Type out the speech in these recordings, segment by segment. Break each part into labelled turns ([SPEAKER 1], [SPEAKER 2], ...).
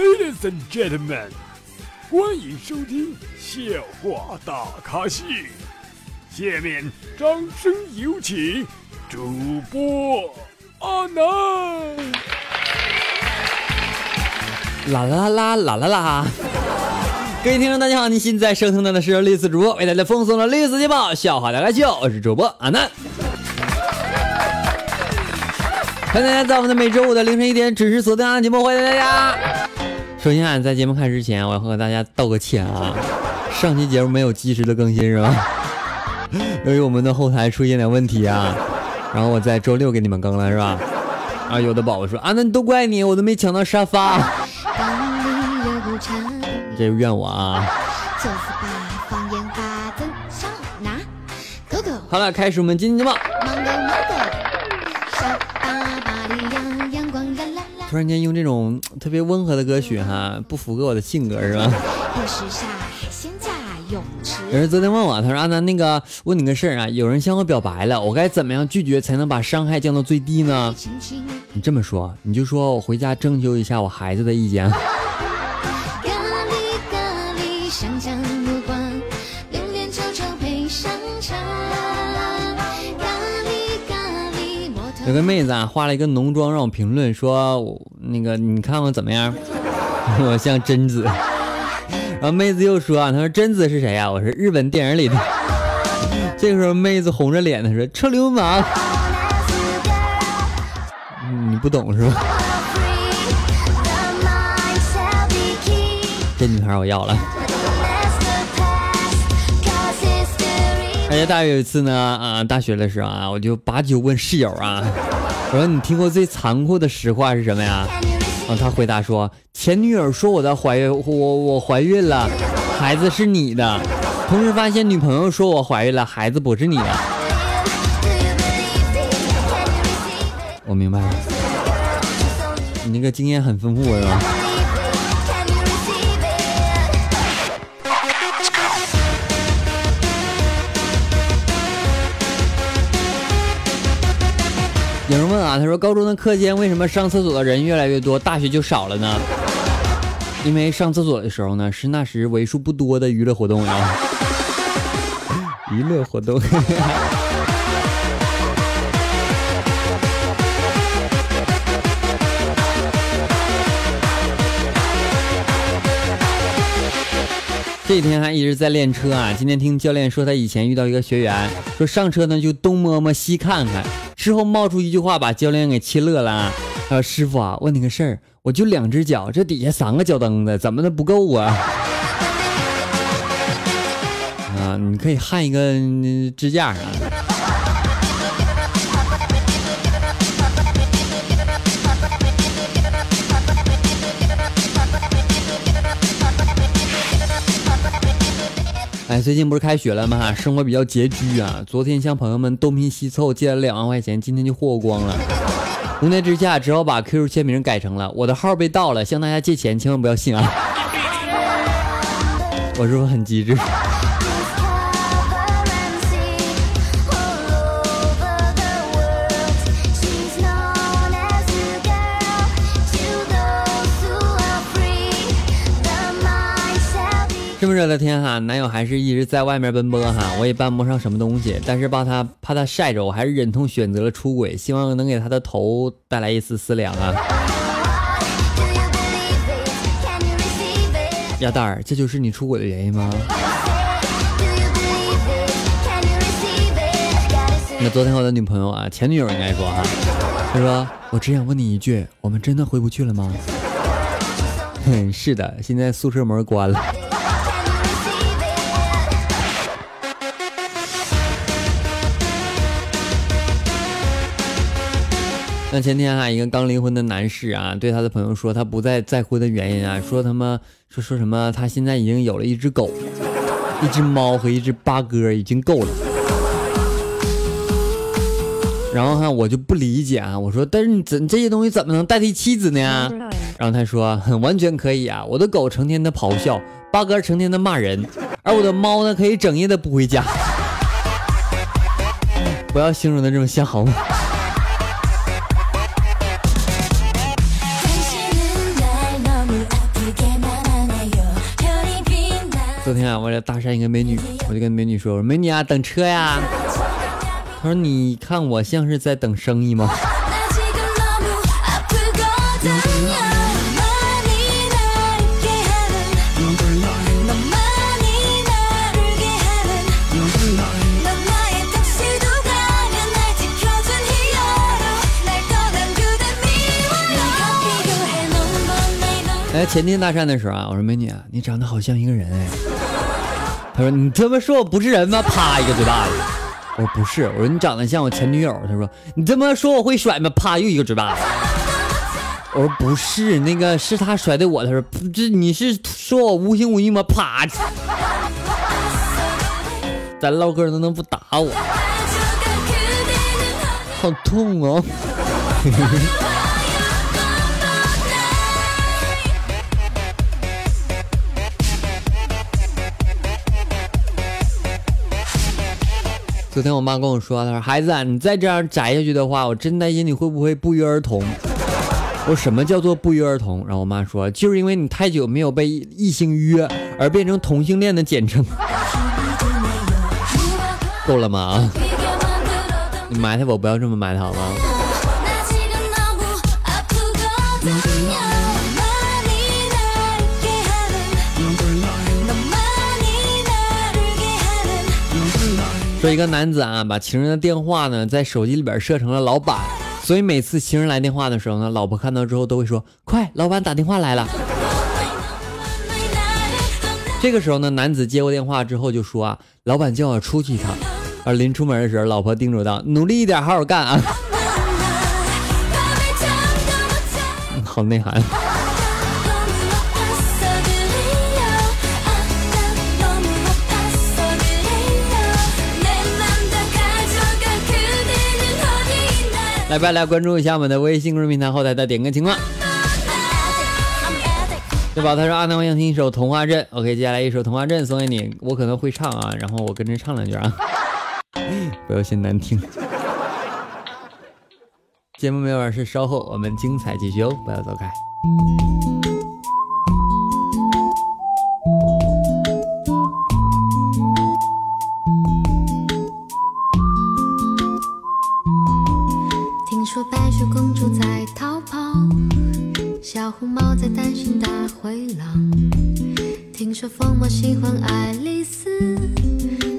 [SPEAKER 1] Ladies and gentlemen，欢迎收听笑话大咖秀。下面掌声有请主播阿南。
[SPEAKER 2] 啦啦啦啦啦啦！各位听众，大家好，您现在收听到的是绿色主播为大家奉送的绿色节报笑话大咖秀，我是主播阿南。欢迎大家在我们的每周五的凌晨一点准时锁定阿南节目，欢迎大家。首先啊，在节目开始之前，我要和大家道个歉啊，上期节目没有及时的更新是吧？由于我们的后台出现点问题啊，然后我在周六给你们更了是吧？啊，有的宝宝说啊，那都怪你，我都没抢到沙发。这怨我啊！好了，开始我们今天节目。突然间用这种特别温和的歌曲哈，不符合我的性格是吧？有人昨天问我，他说阿南那个问你个事儿啊，有人向我表白了，我该怎么样拒绝才能把伤害降到最低呢？你这么说，你就说我回家征求一下我孩子的意见。有个妹子啊，化了一个浓妆让我评论说，那个你看我怎么样？我像贞子。然后妹子又说啊，她说贞子是谁呀？我说日本电影里的。这个时候妹子红着脸，她说臭流氓。你不懂是吧？这女孩我要了。而且大学有一次呢，啊，大学的时候啊，我就把酒问室友啊，我说你听过最残酷的实话是什么呀？然后他回答说，前女友说我的怀孕，我我怀孕了，孩子是你的，同时发现女朋友说我怀孕了，孩子不是你的。我明白了，你那个经验很丰富是吧？啊，他说高中的课间为什么上厕所的人越来越多，大学就少了呢？因为上厕所的时候呢，是那时为数不多的娱乐活动呀。娱乐活动。这几天还一直在练车啊，今天听教练说他以前遇到一个学员，说上车呢就东摸摸西看看。之后冒出一句话，把教练给气乐了。他说：“师傅啊，问你个事儿，我就两只脚，这底下三个脚蹬子，怎么的不够啊？”啊，你可以焊一个支架啥的。哎，最近不是开学了吗？生活比较拮据啊。昨天向朋友们东拼西凑借了两万块钱，今天就霍光了。无奈之下，只好把 QQ 签名改成了“我的号被盗了，向大家借钱，千万不要信啊！”我是不是很机智？这么热的天哈，男友还是一直在外面奔波哈，我也搬不上什么东西，但是怕他怕他晒着，我还是忍痛选择了出轨，希望能给他的头带来一丝丝凉啊。鸭蛋儿，这就是你出轨的原因吗？那昨天我的女朋友啊，前女友应该说哈，她说我只想问你一句，我们真的回不去了吗？嗯，是的，现在宿舍门关了。那前天啊，一个刚离婚的男士啊，对他的朋友说，他不再再婚的原因啊，说他妈说说什么，他现在已经有了一只狗、一只猫和一只八哥，已经够了。然后哈，我就不理解啊，我说，但是你怎这些东西怎么能代替妻子呢？然后他说，很完全可以啊，我的狗成天的咆哮，八哥成天的骂人，而我的猫呢，可以整夜的不回家。不要形容的这么像好吗？昨天啊，我要搭讪一个美女，我就跟美女说：“我说美女啊，等车呀。”她说：“你看我像是在等生意吗？”哎，前天搭讪的时候啊，我说美女啊，你长得好像一个人哎。她说 你他妈说我不是人吗？啪一个嘴巴子。我说不是，我说你长得像我前女友。他说你他妈说我会甩吗？啪又一个嘴巴子。我说不是，那个是他甩的我。他说这你是说我无情无义吗？啪！咱唠嗑能能不打我？好痛哦！昨天我妈跟我说，她说孩子，你再这样宅下去的话，我真担心你会不会不约而同。我什么叫做不约而同？然后我妈说，就是因为你太久没有被异性约，而变成同性恋的简称。够了吗？你埋汰我，不要这么埋汰好吗？说一个男子啊，把情人的电话呢在手机里边设成了老板，所以每次情人来电话的时候呢，老婆看到之后都会说：“快，老板打电话来了。”这个时候呢，男子接过电话之后就说：“啊，老板叫我出去一趟。”而临出门的时候，老婆叮嘱道：“努力一点，好好干啊。” 好内涵。来吧，来关注一下我们的微信公众平台后台的点歌情况。对吧？他说：“阿南，我想听一首《童话镇》。”OK，接下来一首《童话镇》送给你，我可能会唱啊，然后我跟着唱两句啊，不要嫌难听。节目没完事，稍后我们精彩继续哦，不要走开。小红帽在担心大灰狼。
[SPEAKER 3] 听说疯帽喜欢爱丽丝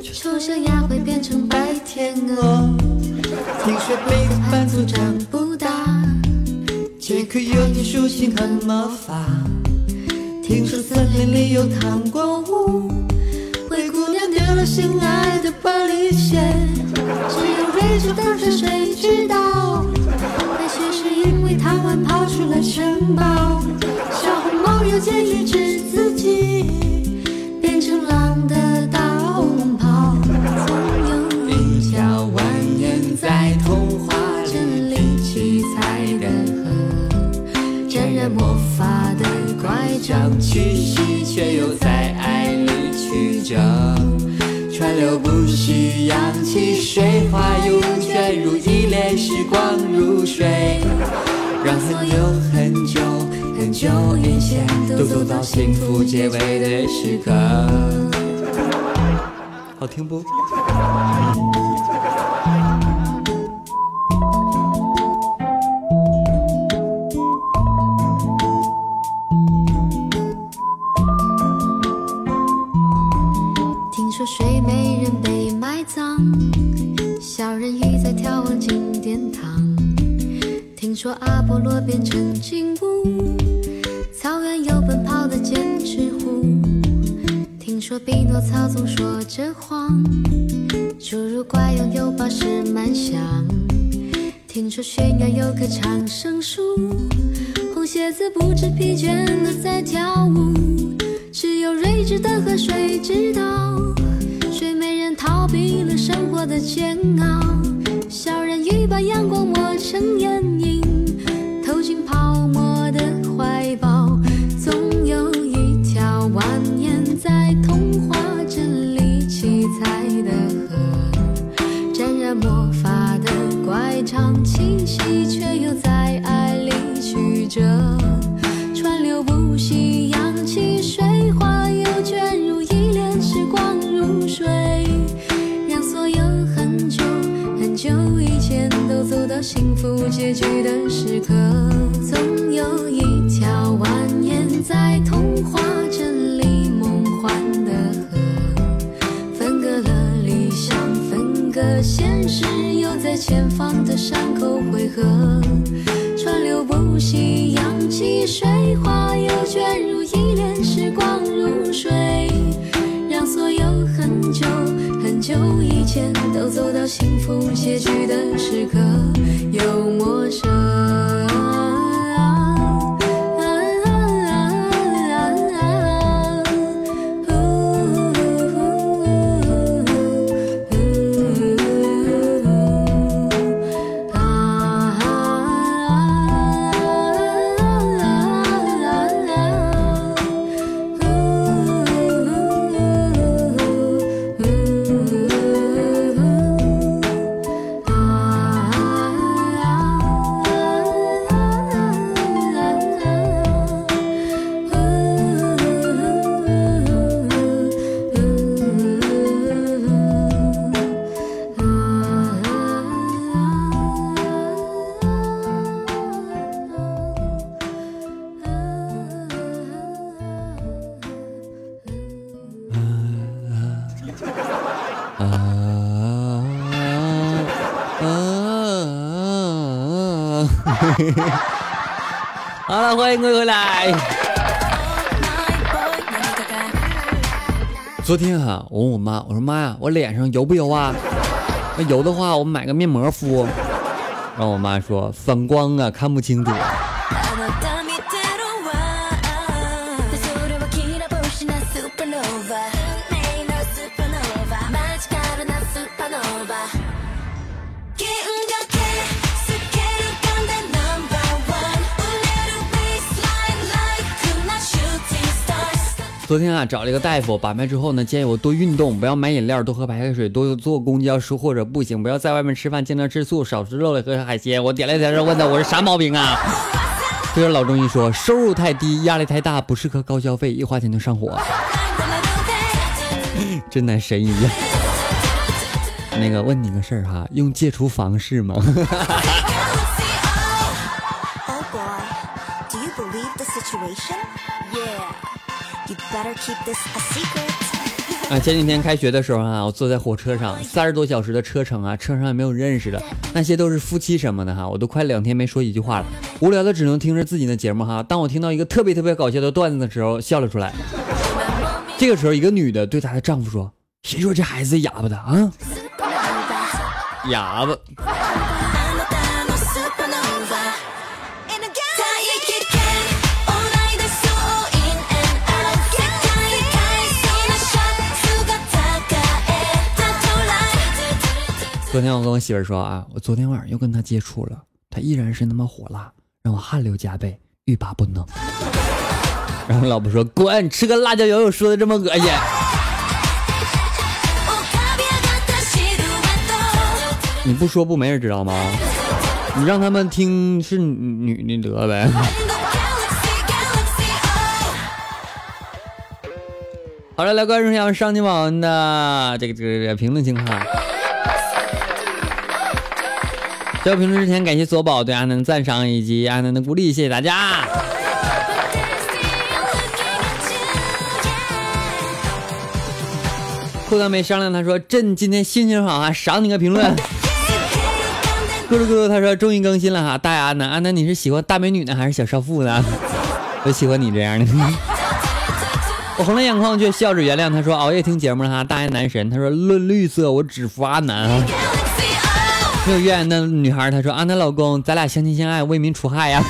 [SPEAKER 3] 丑小鸭会变成白天鹅。听说彼得潘总长不大杰克有竖琴和魔法。听说森林里有糖果屋灰姑娘丢了心爱的玻璃鞋只有睿智的河水知道为贪玩跑出了城堡。小红帽又建议治自己，变成狼的大红袍。总有一条蜿蜒在童话镇里七彩的河，沾染魔法的。乖张气息，却又在爱里曲折，川流不息，扬起水花，又卷入一帘时光如水，就走到幸福结尾的时刻。
[SPEAKER 2] 好听不？
[SPEAKER 3] 侏儒怪拥有宝石满箱。听说悬崖有棵长生树，红鞋子不知疲倦地在跳舞。只有睿智的河水知道，睡美人逃避了生活的煎熬。小人鱼把阳光抹成眼影。惜，却又在爱里曲折。川流不息，扬起水花，又卷入一帘时光如水，让所有很久很久以前都走到幸福结局的时刻。夕阳，起水花，又卷入一帘时光如水，让所有很久很久以前都走到幸福结局的时刻，又陌生。
[SPEAKER 2] 啊啊啊！好了，欢迎各位回来。昨天啊，我问我妈，我说妈呀，我脸上油不油啊？那油的话，我买个面膜敷。然后我妈说反光啊，看不清楚。昨天啊，找了一个大夫，把脉之后呢，建议我多运动，不要买饮料，多喝白开水，多坐公交车或者步行，不要在外面吃饭，尽量吃素，少吃肉类和海鲜。我点了点头，问他我是啥毛病啊？对着老中医说，收入太低，压力太大，不适合高消费，一花钱就上火，真乃神一样。那个问你个事儿哈，用戒除方式吗？啊，前几天开学的时候啊，我坐在火车上，三十多小时的车程啊，车上也没有认识的，那些都是夫妻什么的哈，我都快两天没说一句话了，无聊的只能听着自己的节目哈。当我听到一个特别特别搞笑的段子的时候，笑了出来。这个时候，一个女的对她的丈夫说：“谁说这孩子哑巴的啊？哑巴。”昨天我跟我媳妇儿说啊，我昨天晚上又跟她接触了，她依然是那么火辣，让我汗流浃背，欲罢不能。然后老婆说：“滚，吃个辣椒油有说的这么恶心？”
[SPEAKER 4] 浮かび上がったシルエット
[SPEAKER 2] 你不说不没人知道吗？你让他们听是女女得呗。
[SPEAKER 4] In the galaxy, galaxy, oh
[SPEAKER 2] 好了，来关注一下上期网的这个这个这个评论情况。 在评论之前，感谢索宝对阿南的赞赏以及阿南的鼓励，谢谢大家。裤裆没商量，他说：“朕今天心情好啊，赏你个评论。”咕噜咕噜，他说：“终于更新了哈，大阿南，阿南你是喜欢大美女呢，还是小少妇呢？我喜欢你这样的。”我红了眼眶，却笑着原谅他说：“熬夜听节目了哈，大安男神。”他说：“论绿色，我只服阿南啊。”没有怨言的女孩，她说：“阿南老公，咱俩相亲相爱，为民除害呀。”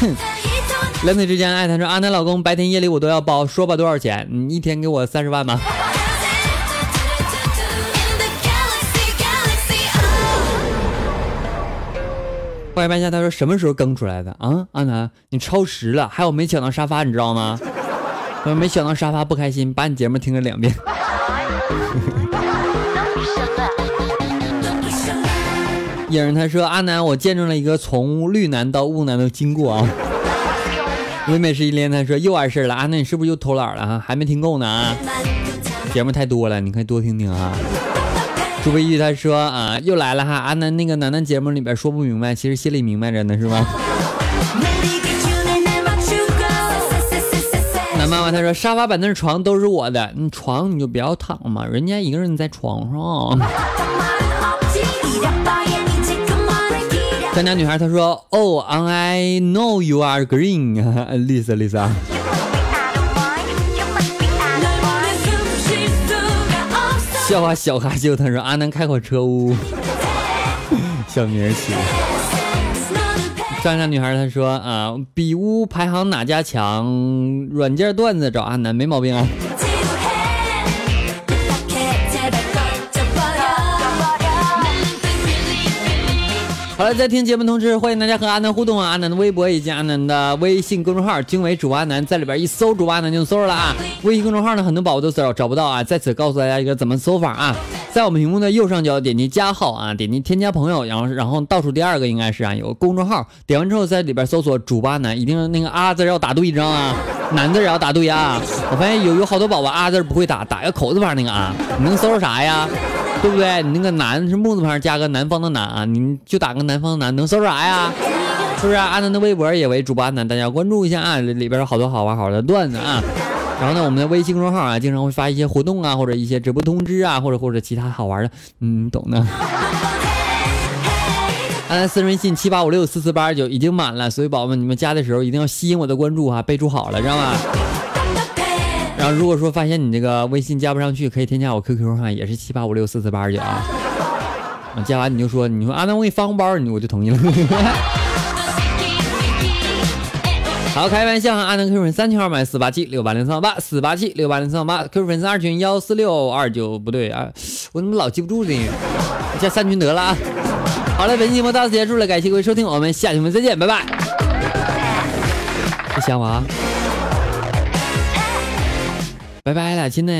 [SPEAKER 2] 哼，两腿之间爱，她说：“阿南老公，白天夜里我都要包，说吧多少钱？你一天给我三十万吧。”后来半夏他说什么时候更出来的啊？阿南，你超时了，还有没抢到沙发，你知道吗？我没抢到沙发不开心，把你节目听了两遍。影他说阿南我见证了一个从绿南到雾南的经过啊。唯美是一连他说又完事了啊那你是不是又偷懒了哈还没听够呢啊。节目太多了你可以多听听啊。朱飞玉他说啊又来了哈阿南那个楠楠节目里边说不明白其实心里明白着呢是吧？楠妈妈他说沙发板凳床都是我的你床你就不要躺嘛人家一个人在床上。张家女孩她说 oh i know you are green.
[SPEAKER 4] Lisa lisa
[SPEAKER 2] 笑话小哈秀她说阿南开火车呜 小名儿起的张家女孩她说啊比屋排行哪家强？软件段子找阿南没毛病啊。好了，在听节目同时，欢迎大家和阿南互动啊！阿南的微博以及阿南的微信公众号均为主播阿南，在里边一搜主播阿南就能搜着了啊。微信公众号呢，很多宝宝都找找不到啊，在此告诉大家一个怎么搜法啊，在我们屏幕的右上角点击加号啊，点击添加朋友，然后然后倒数第二个应该是啊有个公众号，点完之后在里边搜索主播阿南，一定那个啊字要打对，知道吗？男字也要打对啊。我发现有有好多宝宝啊字不会打，打个口字旁那个啊，你能搜着啥呀？对不对？你那个南是木字旁加个南方的南啊，你就打个南方的南，能搜啥呀？是不是、啊？阿南的微博也为主播阿南，大家关注一下啊，里边有好多好玩好玩的段子啊。然后呢，我们的微信公众号啊，经常会发一些活动啊，或者一些直播通知啊，或者或者其他好玩的，嗯，懂的。阿南私人微信七八五六四四八二九已经满了，所以宝宝们你们加的时候一定要吸引我的关注啊，备注好了，知道吗？然后如果说发现你这个微信加不上去可以添加我 qq 哈也是七八五六四四八二九啊。加完你就说你说啊那我给你发红包你我就同意了。好开玩笑哈阿南 q 粉三群号码四八七六八零三个八四八七六八零三个八 q 粉丝二群幺四六二九不对啊。我怎么老记不住呢？加三群得了啊。好了本期节目到此结束了感谢各位收听我们下期节目再见拜拜。不想我啊。拜拜了，亲
[SPEAKER 4] 呢。